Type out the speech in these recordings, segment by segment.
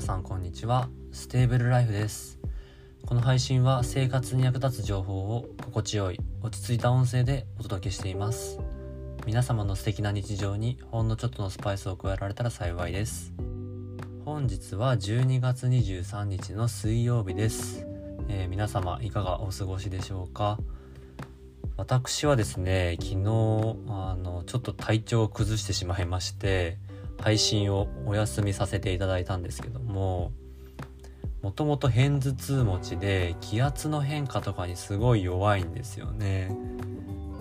皆さんこんにちは。ステーブルライフです。この配信は生活に役立つ情報を心地よい落ち着いた音声でお届けしています。皆様の素敵な日常にほんのちょっとのスパイスを加えられたら幸いです。本日は12月23日の水曜日です、えー、皆様いかがお過ごしでしょうか？私はですね昨日あのちょっと体調を崩してしまいまして配信をお休みさせていただいたんですけどももともと片頭痛持ちで気圧の変化とかにすごい弱いんですよね。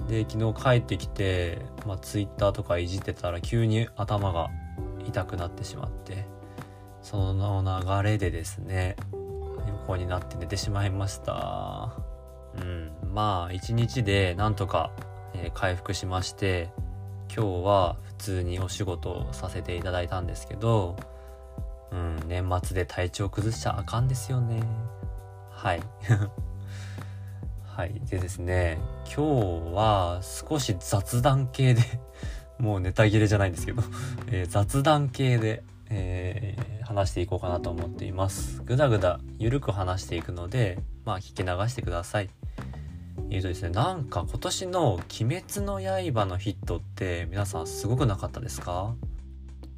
で昨日帰ってきて、まあ、Twitter とかいじってたら急に頭が痛くなってしまってその流れでですね横になって寝てしまいました。うんまあ一日でなんとか、え、回復しまして今日は普通にお仕事をさせていただいたんですけど、うん、年末で体調崩しちゃあかんですよね。はい。はい。でですね、今日は少し雑談系で もうネタ切れじゃないんですけど えー、雑談系で、えー、話していこうかなと思っています。ぐだぐだゆるく話していくので、まあ聞き流してください。えーとですね、なんか今年の「鬼滅の刃」のヒットって皆さんすごくなかったですか？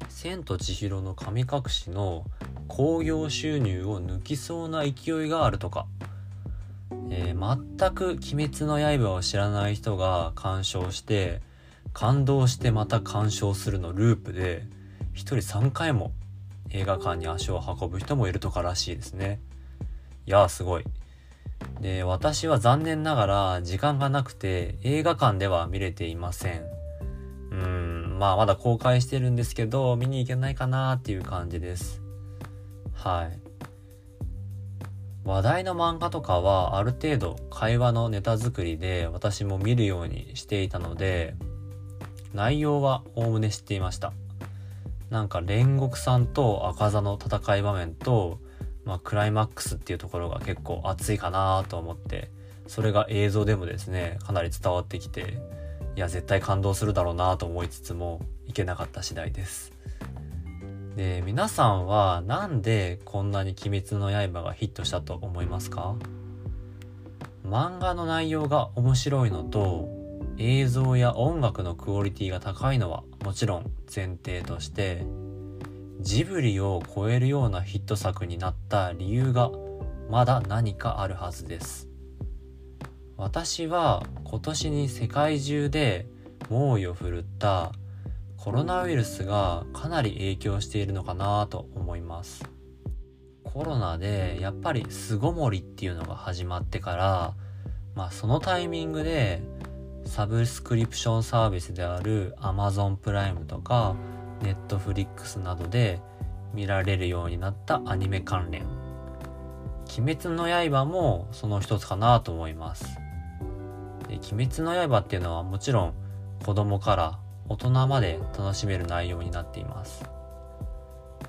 千と千尋の神隠しの興行収入を抜きそうな勢いがあるとか、えー、全く「鬼滅の刃」を知らない人が鑑賞して感動してまた鑑賞するのループで1人3回も映画館に足を運ぶ人もいるとからしいですね。いやーすごい。で、私は残念ながら時間がなくて映画館では見れていません。うん、まあまだ公開してるんですけど、見に行けないかなっていう感じです。はい。話題の漫画とかはある程度会話のネタ作りで私も見るようにしていたので、内容はおおむね知っていました。なんか煉獄さんと赤座の戦い場面とまあ、クライマックスっていうところが結構熱いかなと思ってそれが映像でもですねかなり伝わってきていや絶対感動するだろうなと思いつつもいけなかった次第です。で皆さんはなんでこんなに「鬼滅の刃」がヒットしたと思いますか？漫画の内容が面白いのと映像や音楽のクオリティが高いのはもちろん前提としてジブリを超えるようなヒット作になった理由がまだ何かあるはずです。私は今年に世界中で猛威を振るったコロナウイルスがかなり影響しているのかなと思います。コロナでやっぱり巣ごもりっていうのが始まってからまあそのタイミングでサブスクリプションサービスである Amazon プライムとかネットフリックスなどで見られるようになったアニメ関連。鬼滅の刃もその一つかなと思います。で鬼滅の刃っていうのはもちろん子供から大人まで楽しめる内容になっています。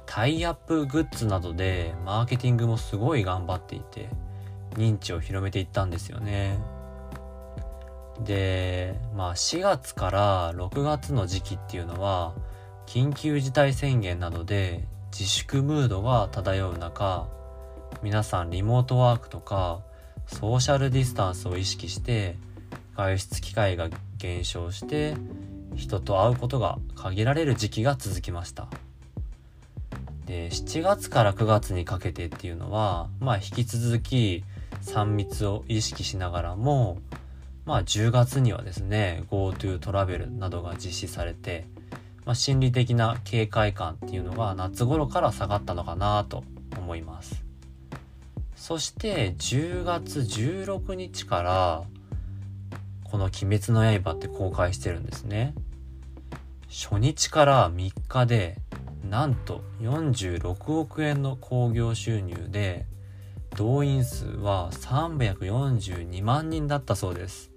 タイアップグッズなどでマーケティングもすごい頑張っていて認知を広めていったんですよね。でまあ4月から6月の時期っていうのは緊急事態宣言などで自粛ムードが漂う中皆さんリモートワークとかソーシャルディスタンスを意識して外出機会が減少して人と会うことが限られる時期が続きました。で7月から9月にかけてっていうのはまあ引き続き3密を意識しながらもまあ10月にはですね GoTo トラベルなどが実施されてまあ、心理的な警戒感っていうのが夏頃から下がったのかなと思います。そして10月16日からこの「鬼滅の刃」って公開してるんですね。初日から3日でなんと46億円の興行収入で動員数は342万人だったそうです。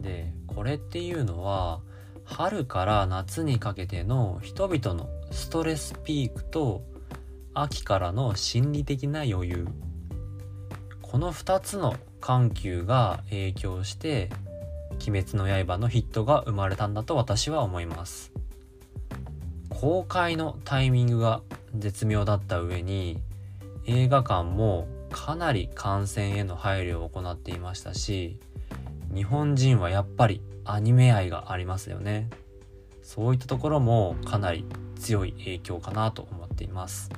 でこれっていうのは春から夏にかけての人々のストレスピークと秋からの心理的な余裕。この2つの緩急が影響して「鬼滅の刃」のヒットが生まれたんだと私は思います。公開のタイミングが絶妙だった上に映画館もかなり感染への配慮を行っていましたし日本人はやっぱりアニメ愛がありますよね。そういったところもかなり強い影響かなと思っています。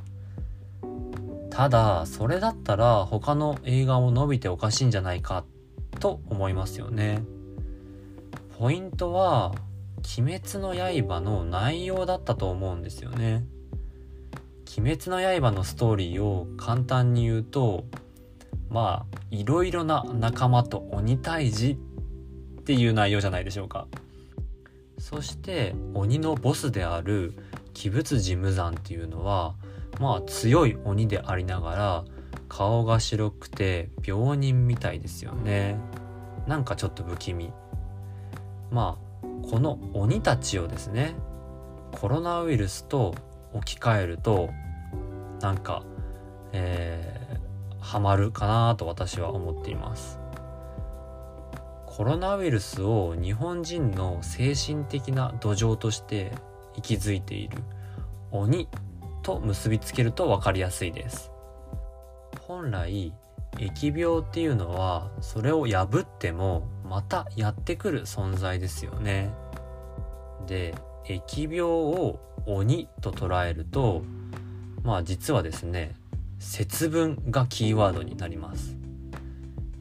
ただそれだったら他の映画も伸びておかしいんじゃないかと思いますよね。ポイントは「鬼滅の刃」の内容だったと思うんですよね。鬼滅の刃のストーリーを簡単に言うとまあいろいろな仲間と鬼退治っていう内容じゃないでしょうか。そして鬼のボスである鬼物寺無惨っていうのはまあ強い鬼でありながら顔が白くて病人みたいですよね。なんかちょっと不気味。まあこの鬼たちをですねコロナウイルスと置き換えるとなんか、え、ハマるかなと私は思っています。コロナウイルスを日本人の精神的な土壌として息づいている。鬼と結びつけると分かりやすいです。本来疫病っていうのはそれを破ってもまたやってくる存在ですよね。で疫病を鬼と捉えるとまあ実はですね節分がキーワードになります。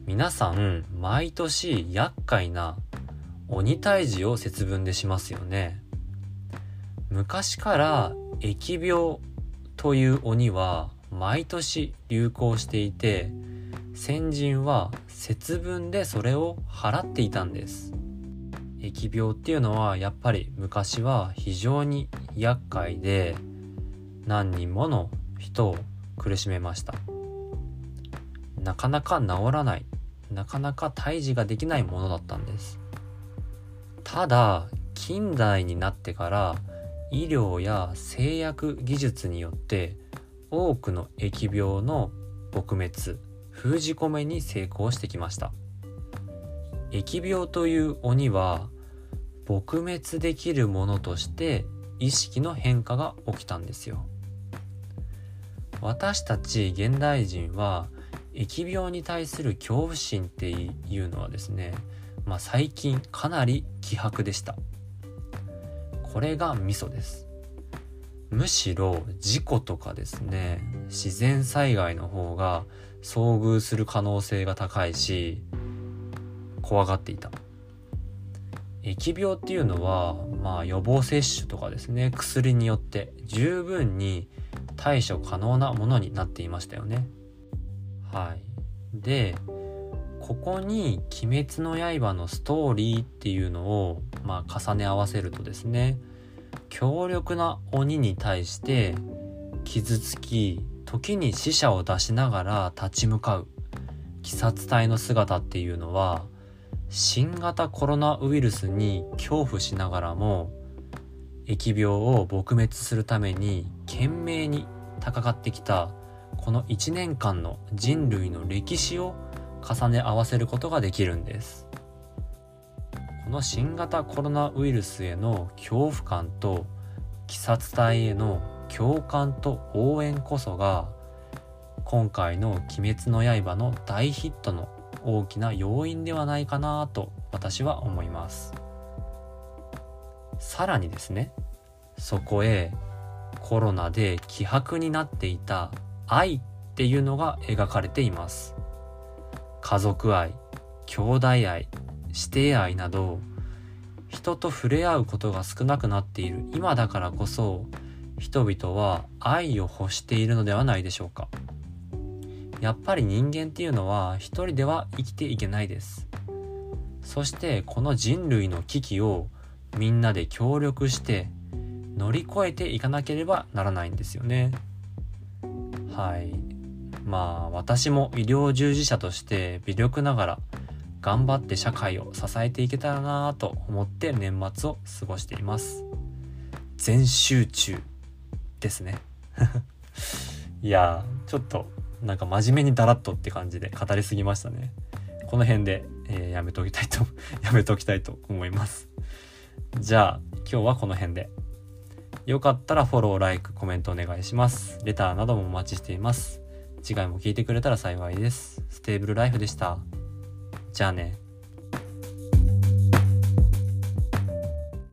皆さん毎年厄介な鬼退治を節分でしますよね。昔から疫病という鬼は毎年流行していて先人は節分でそれを払っていたんです。疫病っていうのはやっぱり昔は非常に厄介で何人もの人を苦しめました。なかなか治らない。なかなか退治ができないものだったんです。ただ近代になってから医療や製薬技術によって多くの疫病の撲滅封じ込めに成功してきました。疫病という鬼は撲滅できるものとして意識の変化が起きたんですよ。私たち現代人は疫病に対する恐怖心っていうのはですね、まあ、最近かなり希薄でした。これがミソです。むしろ事故とかですね自然災害の方が遭遇する可能性が高いし怖がっていた。疫病っていうのはまあ予防接種とかですね薬によって十分に対処可能なものになっていましたよね。はい。で、ここに「鬼滅の刃」のストーリーっていうのを、まあ、重ね合わせるとですね強力な鬼に対して傷つき時に死者を出しながら立ち向かう鬼殺隊の姿っていうのは新型コロナウイルスに恐怖しながらも疫病を撲滅するために懸命に戦ってきたこの1年間の人類の歴史を重ね合わせることができるんです。この新型コロナウイルスへの恐怖感と鬼殺隊への共感と応援こそが今回の「鬼滅の刃」の大ヒットの大きな要因ではないかなと私は思います。さらにですねそこへコロナで希薄になっていた愛っていうのが描かれています。家族愛兄弟愛師弟愛など人と触れ合うことが少なくなっている今だからこそ人々は愛を欲しているのではないでしょうか。やっぱり人間っていうのは一人では生きていけないです。そしてこの人類の危機をみんなで協力して乗り越えていかなければならないんですよね。はい。まあ私も医療従事者として微力ながら頑張って社会を支えていけたらなぁと思って年末を過ごしています。全集中ですね。いやちょっとなんか真面目にダラッとって感じで語りすぎましたねこの辺で、えー、やめときたいと やめときたいと思いますじゃあ今日はこの辺でよかったらフォロー、ライク、コメントお願いします。レターなどもお待ちしています。次回も聞いてくれたら幸いです。ステーブルライフでした。じゃあね。